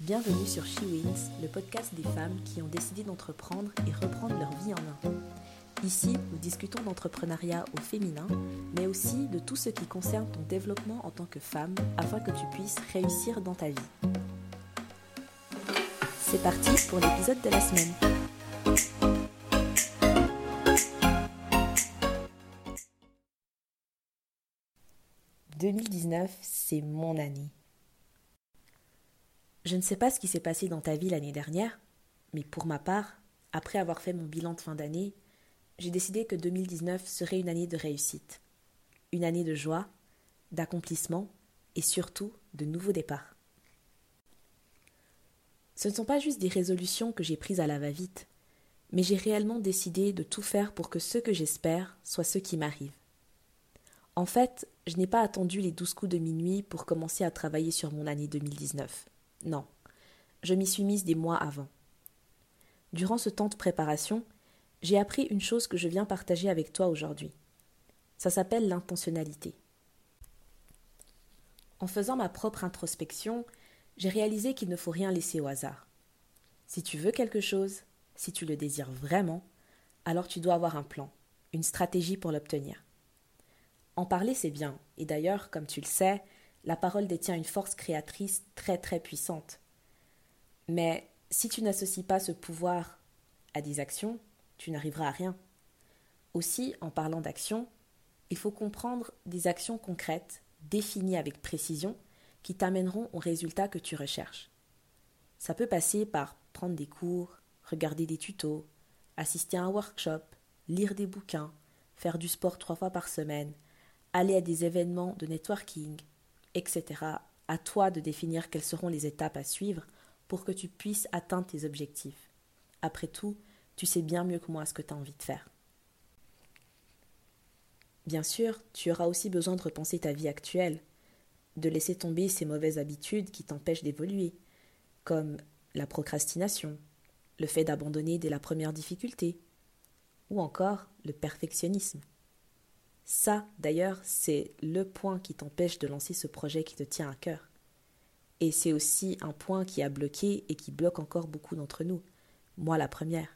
Bienvenue sur She Wins, le podcast des femmes qui ont décidé d'entreprendre et reprendre leur vie en main. Ici, nous discutons d'entrepreneuriat au féminin, mais aussi de tout ce qui concerne ton développement en tant que femme afin que tu puisses réussir dans ta vie. C'est parti pour l'épisode de la semaine. « 2019, c'est mon année. Je ne sais pas ce qui s'est passé dans ta vie l'année dernière, mais pour ma part, après avoir fait mon bilan de fin d'année, j'ai décidé que 2019 serait une année de réussite, une année de joie, d'accomplissement et surtout de nouveaux départs. Ce ne sont pas juste des résolutions que j'ai prises à la va-vite, mais j'ai réellement décidé de tout faire pour que ce que j'espère soit ce qui m'arrive. En fait, je n'ai pas attendu les douze coups de minuit pour commencer à travailler sur mon année 2019. Non, je m'y suis mise des mois avant. Durant ce temps de préparation, j'ai appris une chose que je viens partager avec toi aujourd'hui. Ça s'appelle l'intentionnalité. En faisant ma propre introspection, j'ai réalisé qu'il ne faut rien laisser au hasard. Si tu veux quelque chose, si tu le désires vraiment, alors tu dois avoir un plan, une stratégie pour l'obtenir. En parler, c'est bien, et d'ailleurs, comme tu le sais, la parole détient une force créatrice très très puissante. Mais si tu n'associes pas ce pouvoir à des actions, tu n'arriveras à rien. Aussi, en parlant d'action, il faut comprendre des actions concrètes, définies avec précision, qui t'amèneront au résultat que tu recherches. Ça peut passer par prendre des cours, regarder des tutos, assister à un workshop, lire des bouquins, faire du sport trois fois par semaine, aller à des événements de networking, etc. À toi de définir quelles seront les étapes à suivre pour que tu puisses atteindre tes objectifs. Après tout, tu sais bien mieux que moi ce que tu as envie de faire. Bien sûr, tu auras aussi besoin de repenser ta vie actuelle, de laisser tomber ces mauvaises habitudes qui t'empêchent d'évoluer, comme la procrastination, le fait d'abandonner dès la première difficulté, ou encore le perfectionnisme. Ça, d'ailleurs, c'est le point qui t'empêche de lancer ce projet qui te tient à cœur. Et c'est aussi un point qui a bloqué et qui bloque encore beaucoup d'entre nous, moi la première.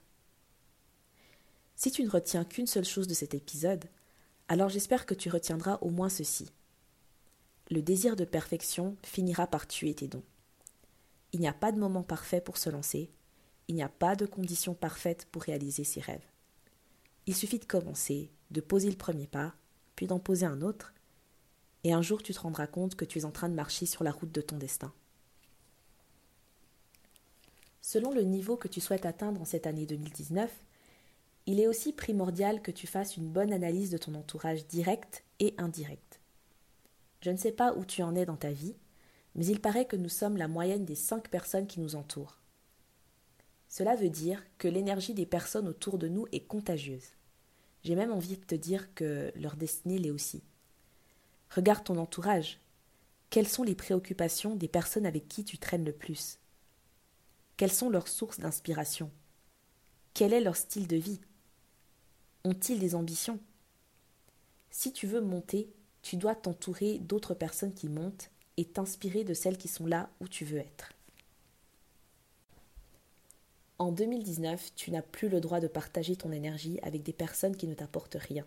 Si tu ne retiens qu'une seule chose de cet épisode, alors j'espère que tu retiendras au moins ceci. Le désir de perfection finira par tuer tes dons. Il n'y a pas de moment parfait pour se lancer, il n'y a pas de conditions parfaites pour réaliser ses rêves. Il suffit de commencer, de poser le premier pas, puis d'en poser un autre, et un jour tu te rendras compte que tu es en train de marcher sur la route de ton destin. Selon le niveau que tu souhaites atteindre en cette année 2019, il est aussi primordial que tu fasses une bonne analyse de ton entourage direct et indirect. Je ne sais pas où tu en es dans ta vie, mais il paraît que nous sommes la moyenne des cinq personnes qui nous entourent. Cela veut dire que l'énergie des personnes autour de nous est contagieuse. J'ai même envie de te dire que leur destinée l'est aussi. Regarde ton entourage. Quelles sont les préoccupations des personnes avec qui tu traînes le plus? Quelles sont leurs sources d'inspiration? Quel est leur style de vie? Ont-ils des ambitions? Si tu veux monter, tu dois t'entourer d'autres personnes qui montent et t'inspirer de celles qui sont là où tu veux être. En 2019, tu n'as plus le droit de partager ton énergie avec des personnes qui ne t'apportent rien.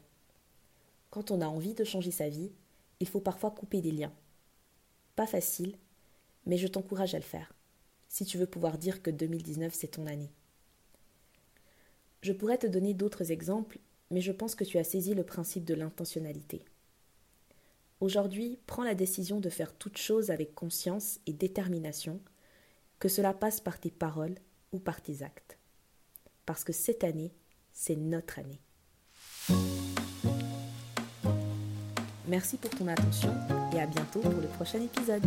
Quand on a envie de changer sa vie, il faut parfois couper des liens. Pas facile, mais je t'encourage à le faire, si tu veux pouvoir dire que 2019 c'est ton année. Je pourrais te donner d'autres exemples, mais je pense que tu as saisi le principe de l'intentionnalité. Aujourd'hui, prends la décision de faire toute chose avec conscience et détermination, que cela passe par tes paroles, ou par tes actes. Parce que cette année, c'est notre année. Merci pour ton attention et à bientôt pour le prochain épisode.